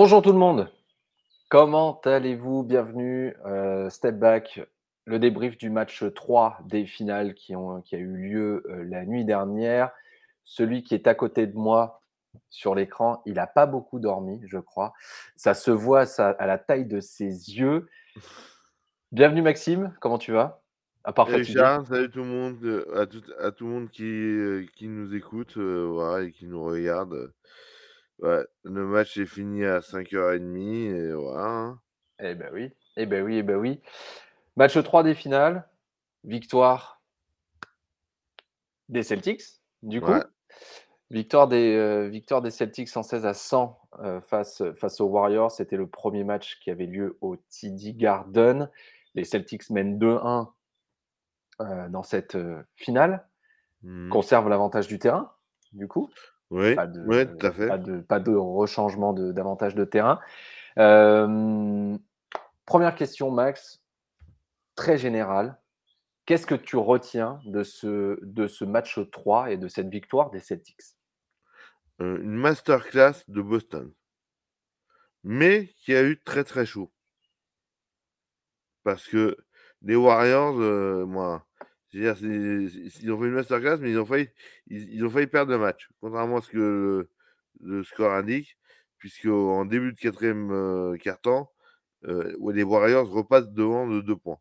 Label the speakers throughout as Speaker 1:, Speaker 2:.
Speaker 1: Bonjour tout le monde. Comment allez-vous? Bienvenue. euh, step back. Le débrief du match 3 des finales qui, ont, qui a eu lieu euh, la nuit dernière. Celui qui est à côté de moi sur l'écran, il n'a pas beaucoup dormi, je crois. Ça se voit ça, à la taille de ses yeux. Bienvenue Maxime, comment tu vas? À part
Speaker 2: Salut. Charles, salut tout le monde, à tout, à tout le monde qui, euh, qui nous écoute euh, et qui nous regarde. Ouais, le match est fini à 5h30 et voilà. hein.
Speaker 1: Eh ben oui, eh ben oui, eh ben oui. Match 3 des finales, victoire des Celtics, du coup.
Speaker 2: Ouais.
Speaker 1: Victoire des, euh, victoire des Celtics 116 à 100 euh, face, face aux Warriors. C'était le premier match qui avait lieu au TD Garden. Les Celtics mènent 2-1 euh, dans cette finale.
Speaker 2: Mhm.
Speaker 1: Conservent l'avantage du terrain, du coup.
Speaker 2: Oui,
Speaker 1: Pas de,
Speaker 2: ouais, tout à fait.
Speaker 1: pas de, pas de rechangement de- d'avantage de, terrain. Euh, première question, Max, très générale. Qu'est-ce que tu retiens de ce, de ce match 3 et de cette victoire des Celtics?
Speaker 2: Euh, une masterclass de Boston. Mais qui a eu très très chaud. Parce que les Warriors, euh, moi, ils ont fait une masterclass, mais ils ont failli, ils, ont failli perdre le match, contrairement à ce que le, score indique, puisque en début de quatrième euh, quart-temps, euh, les Warriors repassent devant de deux points.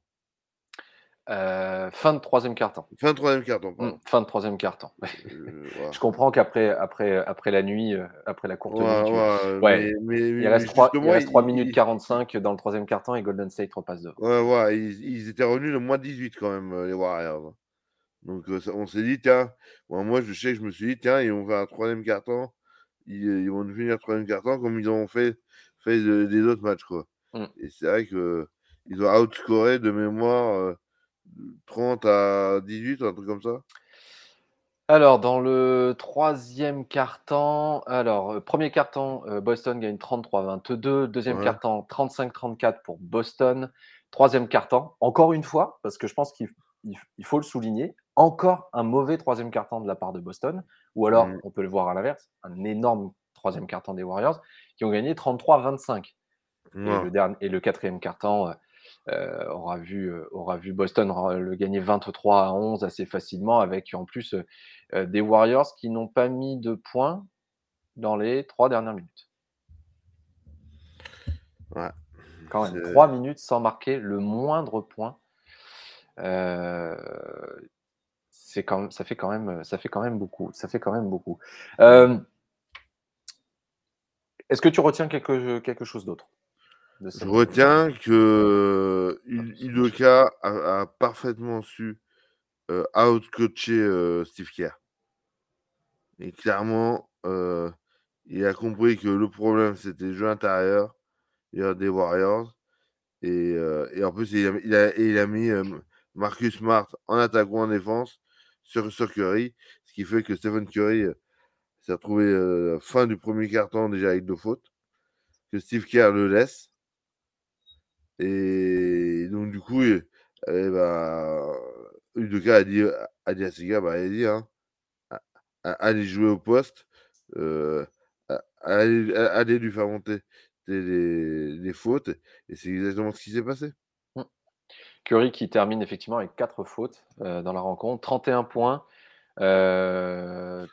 Speaker 1: Euh, Fin de troisième quart-temps.
Speaker 2: Fin de troisième quart-temps,
Speaker 1: Mm,
Speaker 2: pardon.
Speaker 1: fin de troisième quart-temps.
Speaker 2: Euh.
Speaker 1: Je comprends qu'après après, après la nuit, euh, après la courte
Speaker 2: Ouais,
Speaker 1: nuit, tu-
Speaker 2: ouais,
Speaker 1: ouais,
Speaker 2: mais, mais-
Speaker 1: il
Speaker 2: mais
Speaker 1: reste 3,
Speaker 2: justement,
Speaker 1: il reste 3
Speaker 2: ils-
Speaker 1: minutes
Speaker 2: ils-
Speaker 1: 45 dans le troisième quart-temps et Golden State repasse devant.
Speaker 2: Ouais, ouais, ils, ils étaient revenus le moins 18 quand même, les Warriors. Donc on s'est dit, tiens, moi, moi je sais que je me suis dit, tiens, ils vont faire un troisième carton, ils, ils vont finir troisième carton comme ils ont fait, fait de- des autres matchs, quoi.
Speaker 1: Mm.
Speaker 2: Et c'est vrai que ils ont outscoré de mémoire 30 à 18, un truc comme ça?
Speaker 1: Alors, dans le troisième quart-temps, alors, euh, premier quart-temps, euh, Boston gagne 33-22. Deuxième
Speaker 2: Ouais.
Speaker 1: quart-temps, 35-34 pour Boston. Troisième quart-temps, encore une fois, parce que je pense qu'il il- il faut le souligner, encore un mauvais troisième quart-temps de la part de Boston. Ou alors,
Speaker 2: Mm.
Speaker 1: on peut le voir à l'inverse, un énorme troisième quart-temps des Warriors qui ont gagné 33-25. Et,
Speaker 2: Ouais.
Speaker 1: le dernier, et le quatrième euh, aura, vu, euh, aura vu Boston le gagner 23 à 11 assez facilement, avec en plus euh, euh, des Warriors qui n'ont pas mis de points dans les trois dernières minutes.
Speaker 2: Ouais.
Speaker 1: Quand même, trois minutes sans marquer le moindre point. Euh, c'est quand même, ça fait quand même, ça fait quand même beaucoup. Ça fait quand même beaucoup. Euh, Est-ce que tu retiens quelque, quelque chose d'autre? De
Speaker 2: Je retiens que Udoka a, a parfaitement su euh, out-coacher euh, Steve Kerr. Et clairement, euh, il a compris que le problème, c'était le jeu intérieur des Warriors. Et, euh, et en plus, il a, il a, et il a mis euh, Marcus Smart en attaque ou en défense sur, sur Curry, ce qui fait que Stephen Curry euh, s'est retrouvé euh, fin du premier quart-temps déjà avec deux fautes, que Steve Kerr le laisse. Et donc, du coup, eh, eh ben, Udoka a dit, a dit à ses gars, bah, allez-y, hein, allez jouer au poste, euh, allez, allez lui faire monter les, les- les fautes. Et c'est exactement ce qui s'est passé.
Speaker 1: Curry qui termine effectivement avec 4 fautes euh, dans la rencontre, 31 points, euh,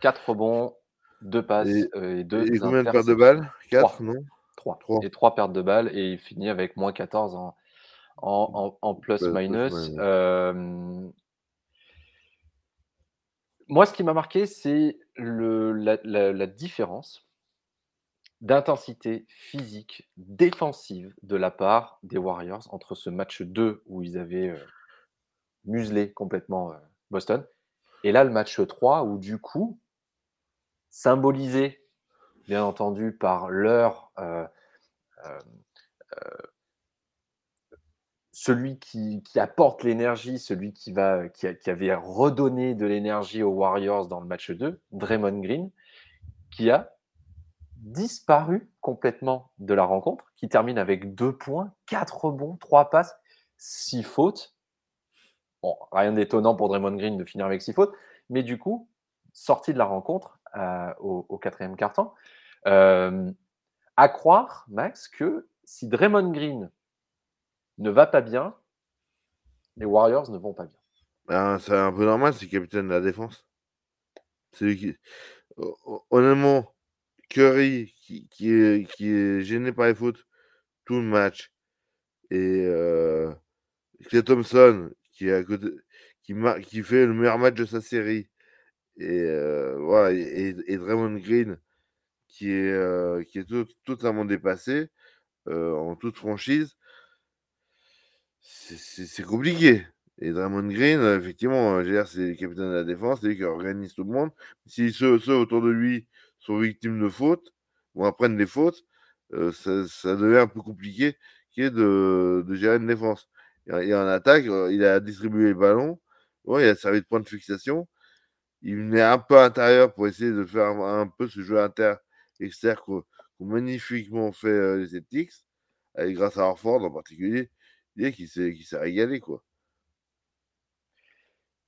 Speaker 1: 4 rebonds, 2 passes
Speaker 2: Et-
Speaker 1: euh, et 2
Speaker 2: Et combien de pertes de balles? 4, non?
Speaker 1: 3.
Speaker 2: Trois.
Speaker 1: Et 3 pertes de balles et il finit avec moins 14 en, en, en- en
Speaker 2: Plus- plus
Speaker 1: plus-minus.
Speaker 2: minus.
Speaker 1: Euh, moi, ce qui m'a marqué, c'est la, la- la différence d'intensité physique défensive de la part des Warriors entre ce match 2 où ils avaient euh, muselé complètement euh, Boston et là le match 3 où du coup, symbolisé bien entendu par leur euh, euh, euh, celui qui, apporte l'énergie, celui qui, va, qui, avait redonné de l'énergie aux Warriors dans le match 2, Draymond Green, qui a disparu complètement de la rencontre, qui termine avec deux points, quatre rebonds, trois passes, six fautes. Bon, rien d'étonnant pour Draymond Green de finir avec six fautes, mais du coup, sorti de la rencontre euh, au, quatrième quart-temps, euh, À croire, Max, que si Draymond Green ne va pas bien, les Warriors ne vont pas bien.
Speaker 2: Ben, c'est un peu normal, c'est le capitaine de la défense. C'est lui qui. Honnêtement, Curry, qui, qui, est, qui gêné par les fautes tout le match, et euh, Clay Thompson, qui, qui fait le meilleur match de sa série, et, euh, voilà, et, et, Draymond Green, qui est, euh, qui est totalement dépassé euh, en toute franchise, c'est compliqué. Et Draymond Green, effectivement, c'est le capitaine de la défense, c'est lui qui organise tout le monde. Si ceux, ceux, autour de lui sont victimes de fautes, ou apprennent des fautes, euh, ça, ça, devient un peu compliqué de, de gérer une défense. Et en attaque, euh, il a distribué les ballons, ouais, il a servi de point de fixation. Il venait un peu à l'intérieur pour essayer de faire un, peu ce jeu inter-externe qu'ont magnifiquement fait euh, les Celtics, et grâce à Orford en particulier, qui s'est régalé. quoi.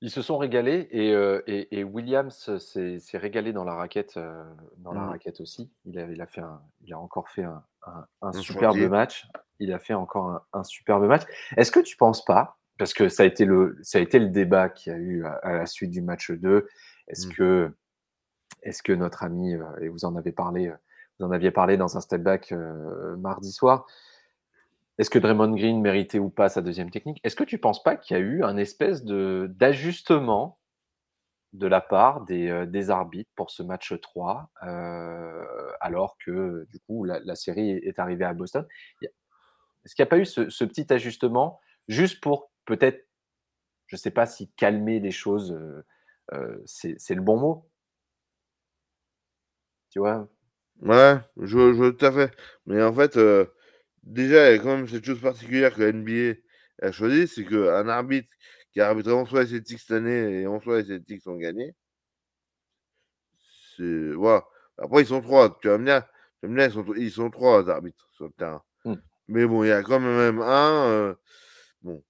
Speaker 1: Ils se sont régalés et, euh, et, et Williams s'est régalé dans la raquette, euh, dans la mmh. raquette aussi. Il a, il a, fait un, il a encore fait un, un, superbe match. Il a fait encore un, superbe match. Est-ce que tu penses pas, parce que ça a été le, ça a été le débat qu'il y a eu à, la suite du match 2, est-ce mmh. que, est que notre ami, euh, et vous en avez parlé, vous en aviez parlé dans un step back mardi soir, est-ce que Draymond Green méritait ou pas sa deuxième technique? Est-ce que tu ne penses pas qu'il y a eu un espèce d'ajustement de la part des, euh, des, arbitres pour ce match 3, euh, alors que du coup la, série est arrivée à Boston? Est-ce qu'il n'y a pas eu ce, petit ajustement juste pour peut-être, je ne sais pas si calmer les choses, euh, c'est le bon mot Tu vois?
Speaker 2: Ouais, je, je tout à fait. Mais en fait, déjà, il y a quand même cette chose particulière que la NBA a choisi, c'est qu'un arbitre qui a arbitré en soi les Celtics cette année et en soi les Celtics ont gagné. C'est. Voilà. Après, ils sont trois. Tu vas me dire, tu vas ils, sont, ils sont trois arbitres sur le terrain. Mmh. Mais bon, il y a quand même un. Euh, bon.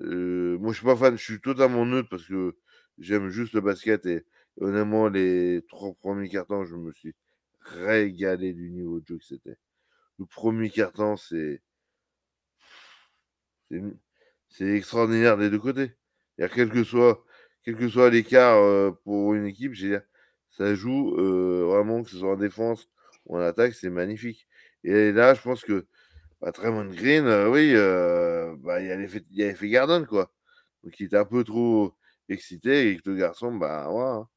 Speaker 2: Moi, je suis pas fan, je suis totalement neutre parce que j'aime juste le basket et honnêtement, les trois premiers cartons, je me suis régalé du niveau de jeu que c'était le premier carton, c'est. C'est extraordinaire des deux côtés. Il quel que soit, quel que soit l'écart pour une équipe, ça joue euh, vraiment, que ce soit en défense ou en attaque, c'est magnifique. Et là, je pense que bah, Tremont Green, euh, oui, bah, il y a l'effet Gardon, quoi. Donc il était un peu trop excité et que le garçon, bah, ouais, hein.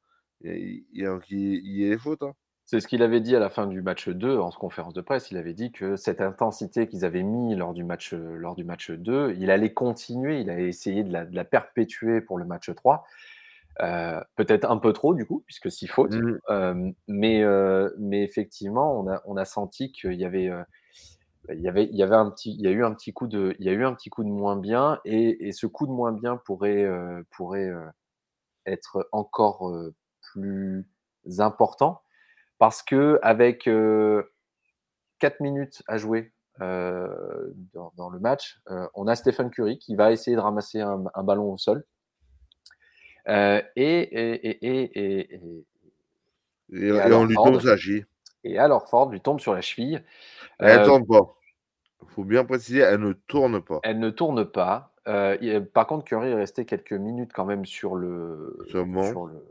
Speaker 2: il, y a, il, les fautes. Hein.
Speaker 1: C'est ce qu'il avait dit à la fin du match 2 en conférence de presse. Il avait dit que cette intensité qu'ils avaient mis lors du, match, lors du match 2, il allait continuer, il allait essayer de la, perpétuer pour le match 3. Euh, peut-être un peu trop du coup, puisque s'il faute. Mmh. Euh, mais, euh, mais effectivement, on a, on a senti qu'il y avait, il y avait, il y avait un petit, il y a eu un petit coup de, il y a eu un petit coup de moins bien, et, et ce coup de moins bien pourrait, pourrait être encore plus important parce que avec 4 minutes à jouer dans, le match, on a Stephen Curry qui va essayer de ramasser un, ballon au sol. et, et, et,
Speaker 2: et, on lui tombe sa.
Speaker 1: Et alors Ford lui tombe sur la cheville.
Speaker 2: Elle tourne pas. Il faut bien préciser, elle ne tourne pas.
Speaker 1: Elle ne tourne pas. par contre, Curry est resté quelques minutes quand même sur le, sur le,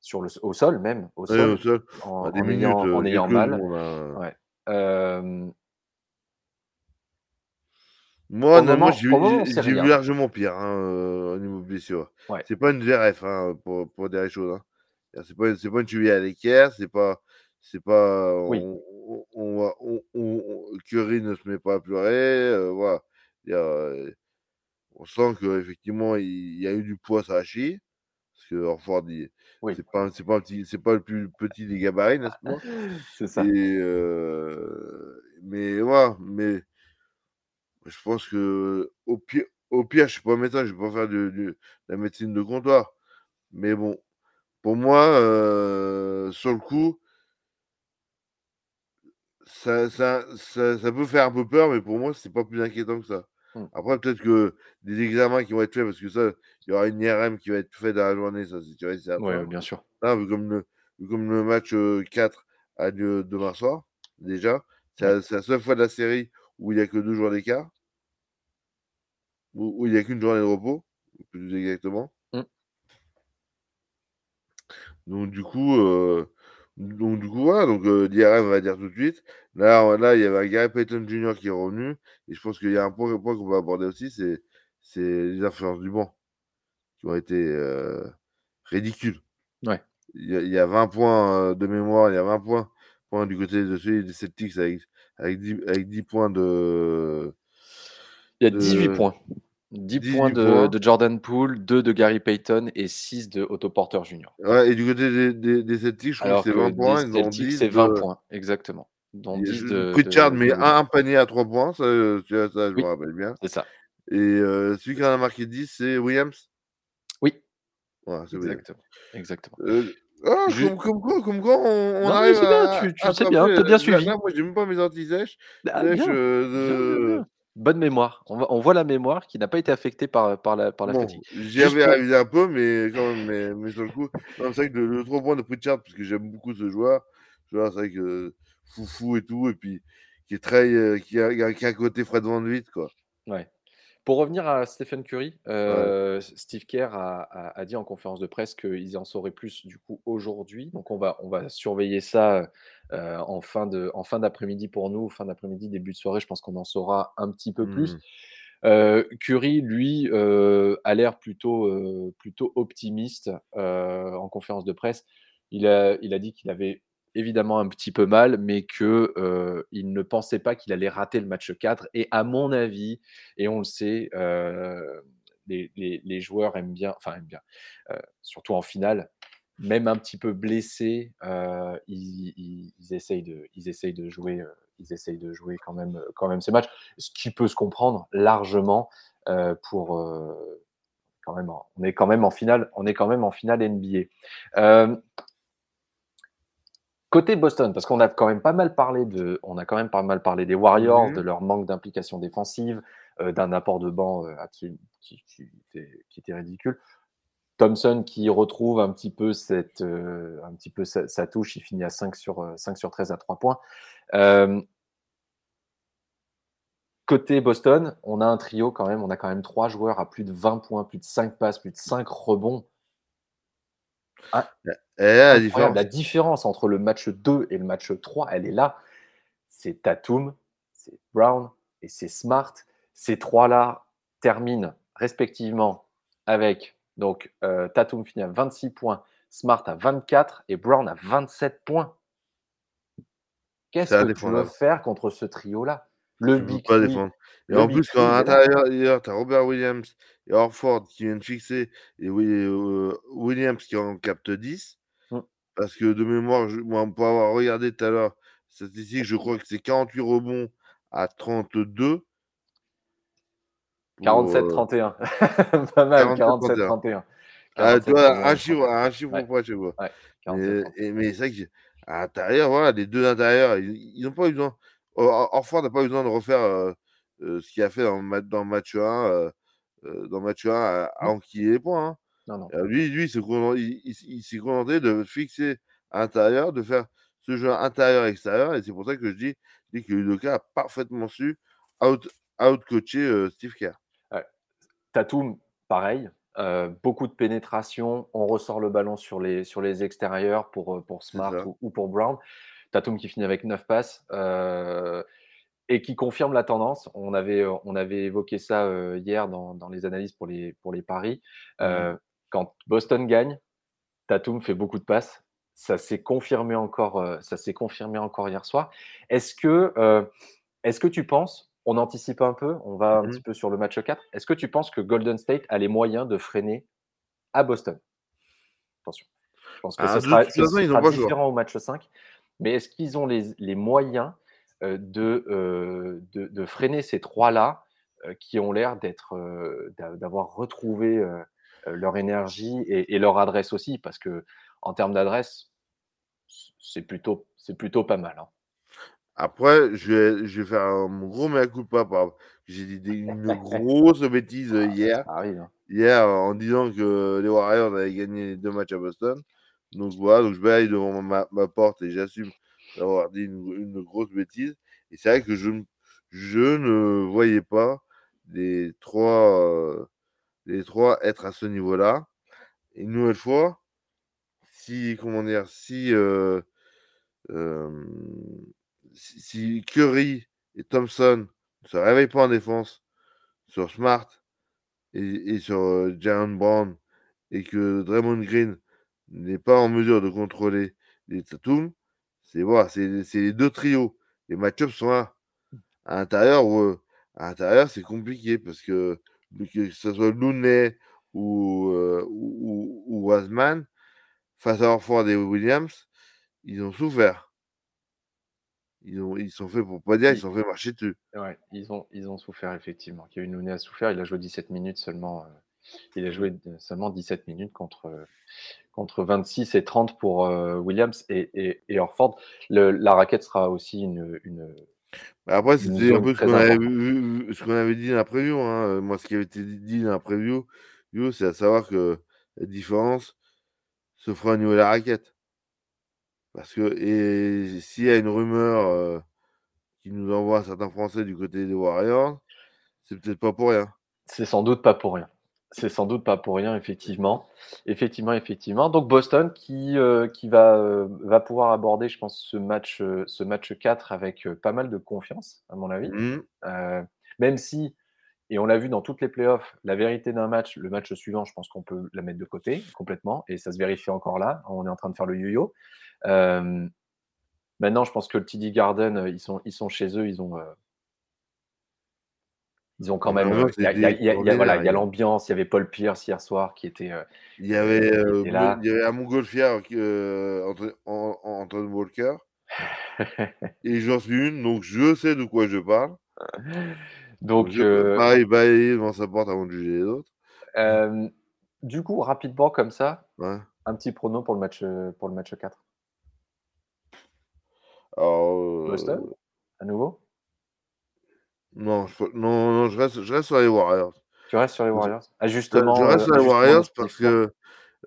Speaker 1: sur le, au sol même, au sol, En, ayant, mal.
Speaker 2: Moi, moi j'ai vu largement pire hein, euh, au niveau blessure. C'est pas une VRF hein, pour, pour dire les choses. Hein. C'est pas, pas une cheville à l'équerre, c'est pas. C'est pas. On, on, Curry ne se met pas à pleurer. Euh, voilà. Euh, on sent qu'effectivement, il, il y a eu du poids sur la chie. Parce que Orford, il, c'est pas, c'est pas, pas le plus petit des gabarits, n'est-ce pas?
Speaker 1: C'est ça.
Speaker 2: euh, mais ouais, mais je pense que au pire, au pire, je suis pas médecin, je vais pas faire de, de, la médecine de comptoir. Mais bon, pour moi, euh, sur le coup, ça, ça, ça, ça, peut faire un peu peur, mais pour moi, c'est pas plus inquiétant que ça. Mmh. Après, peut-être que des examens qui vont être faits, parce que ça, il y aura une IRM qui va être faite dans la journée, ça c'est sûr.
Speaker 1: Oui, bien sûr.
Speaker 2: vu, comme le, comme le match 4 a lieu demain soir, déjà, C'est la, la, seule fois de la série où il n'y a que deux jours d'écart. Où, où, il n'y a qu'une journée de repos, plus exactement. Mm. Donc du coup, euh, donc du coup, voilà, donc euh, DRM va dire tout de suite. Là, là, il y avait Gary Payton Jr. qui est revenu. Et je pense qu'il y a un point, point qu'on va aborder aussi, c'est les influences du banc qui ont été euh, ridicules.
Speaker 1: Ouais.
Speaker 2: Il y, a, il y, a 20 points de mémoire, il y a 20 points, points du côté de celui des Celtics avec, avec, 10, avec 10 points de.
Speaker 1: Il y a 18 de... points. 10 points de, Jordan Poole, 2 de Gary Payton et 6 de Otto Porter Jr.
Speaker 2: Ouais, et du côté des, des, des Celtics, je crois que c'est 20 points.
Speaker 1: Des Celtics, c'est 20 de... points, exactement. Dont 10 de,
Speaker 2: Pritchard met un, un, panier à 3 points, ça, ça, ça je me rappelle bien.
Speaker 1: C'est ça.
Speaker 2: Et euh, celui qui en a marqué 10, c'est Williams?
Speaker 1: Oui.
Speaker 2: C'est
Speaker 1: exactement. exactement.
Speaker 2: Euh, ah,
Speaker 1: Je-
Speaker 2: comme, comme quoi, comme quoi, on, on
Speaker 1: Non,
Speaker 2: arrive
Speaker 1: c'est bien,
Speaker 2: à,
Speaker 1: tu- tu
Speaker 2: à
Speaker 1: sais
Speaker 2: se
Speaker 1: bien, t'as suivi.
Speaker 2: là, moi, j'ai même pas mes anti-sèches.
Speaker 1: Ah,
Speaker 2: euh, de-
Speaker 1: bien. Bonne mémoire. On, va- on voit la mémoire qui n'a pas été affectée par, par la, par la
Speaker 2: Bon,
Speaker 1: fatigue.
Speaker 2: j'y avais
Speaker 1: pour-
Speaker 2: réalisé un peu, mais quand même, mais, mais sur le coup, c'est vrai que le, le 3 points de Pritchard, parce que j'aime beaucoup ce joueur, ce joueur, c'est vrai que foufou et tout, et puis qui est très, euh, qui, a, qui a un côté Fred Van Vliet, quoi.
Speaker 1: Ouais. Pour revenir à Stephen Curry, euh, Steve Kerr a, a- a dit en conférence de presse qu'ils en sauraient plus du coup aujourd'hui. Donc on va, on va surveiller ça euh, en fin de, en fin d'après-midi pour nous, fin d'après-midi, début de soirée. Je pense qu'on en saura un petit peu plus.
Speaker 2: Mhm.
Speaker 1: Euh, Curry, lui, a l'air plutôt, plutôt optimiste en conférence de presse. Il a, il a dit qu'il avait évidemment un petit peu mal, mais que euh, il ne pensait pas qu'il allait rater le match 4. Et à mon avis, et on le sait, euh, les, joueurs aiment bien, enfin aiment bien, euh, surtout en finale, même un petit peu blessés, ils, ils- essayent de, ils essayent de jouer, ils essayent de jouer quand même, quand même ces matchs, ce qui peut se comprendre largement pour. quand même, on est quand même en finale, on est quand même en finale NBA. Côté Boston, parce qu'on a quand même pas mal parlé de, on a quand même pas mal parlé des Warriors,
Speaker 2: Mhm.
Speaker 1: de leur manque d'implication défensive, euh, d'un apport de banc euh, qui, qui était, qui était ridicule. Thompson qui retrouve un petit peu cette, euh, un petit peu sa, sa touche, il finit à 5 sur, euh, 5 sur 13 à 3 points. Côté Boston, on a un trio quand même, on a quand même trois joueurs à plus de 20 points, plus de 5 passes, plus de 5 rebonds.
Speaker 2: Et la différence,
Speaker 1: La différence entre le match 2 et le match 3, elle est là. C'est Tatum, c'est Brown et c'est Smart. Ces trois-là terminent respectivement avec donc euh, Tatum finit à 26 points, Smart à 24 et Brown à 27 points. Qu'est-ce que tu veux faire contre ce trio-là? Le
Speaker 2: tu peux
Speaker 1: Big
Speaker 2: pas
Speaker 1: Three,
Speaker 2: défendre. Et en plus, quand à l'intérieur, tu as Robert Williams et Orford qui viennent fixer, et euh, Williams qui en capte 10. Parce que de mémoire, je, moi, pour avoir regardé tout à l'heure, statistique, je crois que c'est 48 rebonds à 32. Pour, euh,
Speaker 1: 47-31. Pas mal,
Speaker 2: 47-31.
Speaker 1: 47-31.
Speaker 2: Ah, tu vois, un
Speaker 1: 47-31.
Speaker 2: chiffre, un chiffre
Speaker 1: Ouais.
Speaker 2: près, tu vois.
Speaker 1: Ouais,
Speaker 2: Mais,
Speaker 1: 47-31.
Speaker 2: et- mais c'est vrai qu'à l'intérieur, voilà, les deux d'intérieur, ils n'ont pas eu besoin. Or- Orford n'a pas eu besoin de refaire euh, euh, ce qu'il a fait dans dans le match 1, euh, euh, dans le match 1 à, à
Speaker 1: Mm.
Speaker 2: enquiller les points. hein.
Speaker 1: Non, non.
Speaker 2: Euh, lui, lui il s'est content- il- il- il s'est contenté de fixer à l'intérieur, de faire ce jeu intérieur-extérieur. Et c'est pour ça que je dis, je dis que Udoka a parfaitement su out, out-coacher euh, Steve Kerr.
Speaker 1: Tatum, pareil. euh, beaucoup de pénétration. On ressort le ballon sur les, sur les extérieurs pour, pour Smart ou, ou pour Brown. Tatum qui finit avec 9 passes euh, et qui confirme la tendance. On avait, on avait évoqué ça hier dans, dans les analyses pour les, pour les paris. Euh, Quand Boston gagne, Tatum fait beaucoup de passes. Ça s'est confirmé encore, euh, ça s'est confirmé encore hier soir. Est-ce que, euh, est-ce que tu penses, on anticipe un peu, on va un
Speaker 2: Mhm.
Speaker 1: petit peu sur le match 4, est-ce que tu penses que Golden State a les moyens de freiner à Boston? Attention. Je pense que
Speaker 2: Ah,
Speaker 1: ce sera, ce
Speaker 2: ils
Speaker 1: différent au match 5, mais est-ce qu'ils ont les, les moyens euh, de, euh, de, de freiner ces trois-là qui ont l'air d'être, d'a- d'avoir retrouvé leur énergie et, et leur adresse aussi, parce que en termes d'adresse, c'est plutôt, c'est plutôt pas mal. hein.
Speaker 2: Après, je vais, je vais faire un mon gros mea culpa. J'ai dit une grosse bêtise euh, hier.
Speaker 1: Arrive. hein.
Speaker 2: hier euh, en disant que les Warriors avaient gagné les deux matchs à Boston. Donc voilà, donc je vais aller devant ma, ma porte et j'assume d'avoir dit une, une grosse bêtise. Et c'est vrai que je, je ne voyais pas les trois, les trois être à ce niveau-là. Une nouvelle fois, si, comment dire, si, si Curry et Thompson ne se réveillent pas en défense sur Smart et, sur euh, Brown et que Draymond Green n'est pas en mesure de contrôler les Tatum, c'est voilà, c'est les deux trios. Les match-ups sont là. À l'intérieur, euh, à l'intérieur, c'est compliqué parce que que ce soit Looney ou, euh, ou, ou, Wasman, face à Orford et Williams, ils ont souffert. Ils, ont, ils sont faits pour pas dire, ils, sont fait marcher dessus.
Speaker 1: Ouais, ils ont, ils ont souffert effectivement. Kevin Looney a souffert, il a joué 17 minutes seulement. Euh, il a joué seulement 17 minutes contre, contre 26 et 30 pour euh, Williams et, et, Orford. Le, la raquette sera aussi une. une
Speaker 2: après, c'était un peu ce qu'on avait, ce avait, dit dans la preview. Hein. Moi, ce qui avait été dit dans la preview, c'est à savoir que la différence se fera au niveau de la raquette. Parce que, et s'il y a une rumeur euh, qui nous envoie certains Français du côté des Warriors, c'est peut-être pas pour rien.
Speaker 1: C'est sans doute pas pour rien. C'est sans doute pas pour rien, effectivement. Effectivement, effectivement. Donc Boston qui, euh, qui va, euh, va pouvoir aborder, je pense, ce match, ce match 4 avec pas mal de confiance, à mon avis. Mmh. même si, et on l'a vu dans toutes les playoffs, la vérité d'un match, le match suivant, je pense qu'on peut la mettre de côté complètement. Et ça se vérifie encore là. On est en train de faire le yo-yo. Euh, maintenant, je pense que le TD Garden, euh, ils sont, ils sont chez eux, ils ont, euh, ils ont quand même. Il y a l'ambiance. Il y avait Paul Pierce hier soir qui était.
Speaker 2: il y avait, il y avait un montgolfière Anton Walker. et j'en suis une, donc je sais de quoi je parle.
Speaker 1: Donc,
Speaker 2: je pareil, bailler devant sa porte avant de juger les autres.
Speaker 1: du coup, rapidement comme ça, un petit prono pour le match, pour le match 4.
Speaker 2: Alors,
Speaker 1: Boston euh, À nouveau
Speaker 2: non je, non, non, je reste, je reste sur les Warriors.
Speaker 1: Tu restes sur les Warriors? Ajustement.
Speaker 2: Je reste sur les Warriors parce que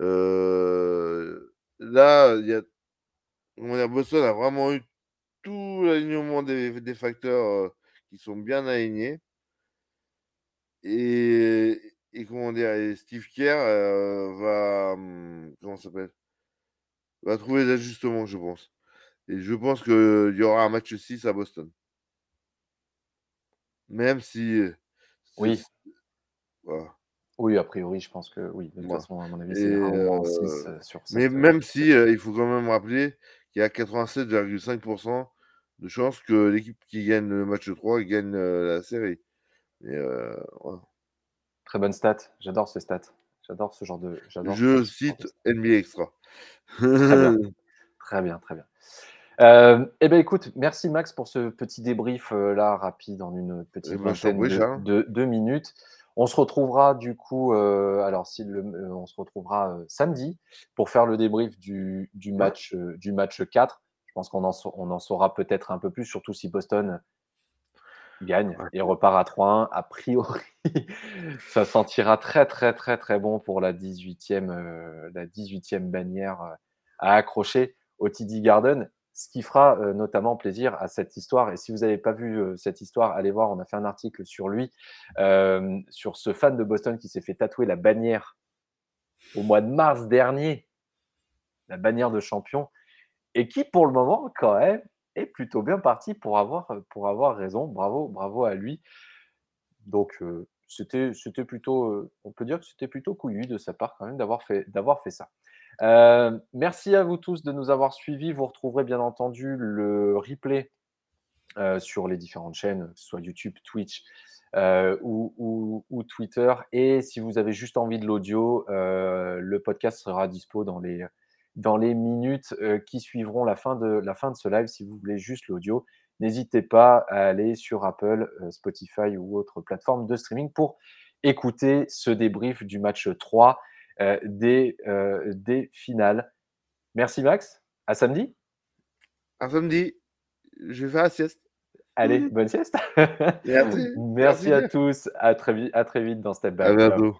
Speaker 2: euh, là, il y a, on Boston a vraiment eu tout l'alignement des, des, facteurs euh, qui sont bien alignés. Et, et comment dire, et Steve Kerr va, hum, comment s'appelle, va trouver des ajustements, je pense. Et je pense qu'il y aura un match 6 à Boston. Même si.
Speaker 1: Oui. Oui, a priori, je pense que oui. De toute façon, à mon avis, c'est 6 sur
Speaker 2: Mais même si, il faut quand même rappeler qu'il y a 87,5% de chances que l'équipe qui gagne le match 3 gagne la série.
Speaker 1: Très bonne stat. J'adore ces stats. J'adore ce genre de.
Speaker 2: Je cite NBA Extra.
Speaker 1: très bien, très bien. Très bien. Euh, eh bien, écoute, merci Max pour ce petit débrief euh, là rapide en une petite eh ben, vingtaine de, minutes. On se retrouvera du coup, euh, alors si le, on se retrouvera samedi pour faire le débrief du, match du match 4. Je pense qu'on en, on en saura peut-être un peu plus, surtout si Boston gagne et repart à 3-1. A priori, ça sentira très très très très bon pour la 18e, la 18e bannière à accrocher au TD Garden ce qui fera euh, notamment plaisir à cette histoire. Et si vous n'avez pas vu euh, cette histoire, allez voir, on a fait un article sur lui, euh, sur ce fan de Boston qui s'est fait tatouer la bannière au mois de mars dernier, la bannière de champion, et qui pour le moment quand même est plutôt bien parti pour avoir, pour avoir raison. Bravo, bravo à lui. Donc c'était, plutôt, on peut dire que c'était plutôt couillu de sa part quand même d'avoir fait, d'avoir fait ça. Euh, merci à vous tous de nous avoir suivis. Vous retrouverez bien entendu le replay euh, sur les différentes chaînes, que ce soit YouTube, Twitch euh, ou, Twitter. Et si vous avez juste envie de l'audio, le podcast sera dispo dans les, minutes qui suivront la fin de ce live. Si vous voulez juste l'audio, n'hésitez pas à aller sur Apple, Spotify ou autre plateforme de streaming pour écouter ce débrief du match 3. Euh, des, euh, des finales. Merci Max, à samedi.
Speaker 2: À samedi, je vais faire la sieste.
Speaker 1: Allez, bonne sieste. Merci. Merci, à tous. À très, vite, à très vite dans Step Back.
Speaker 2: À bientôt.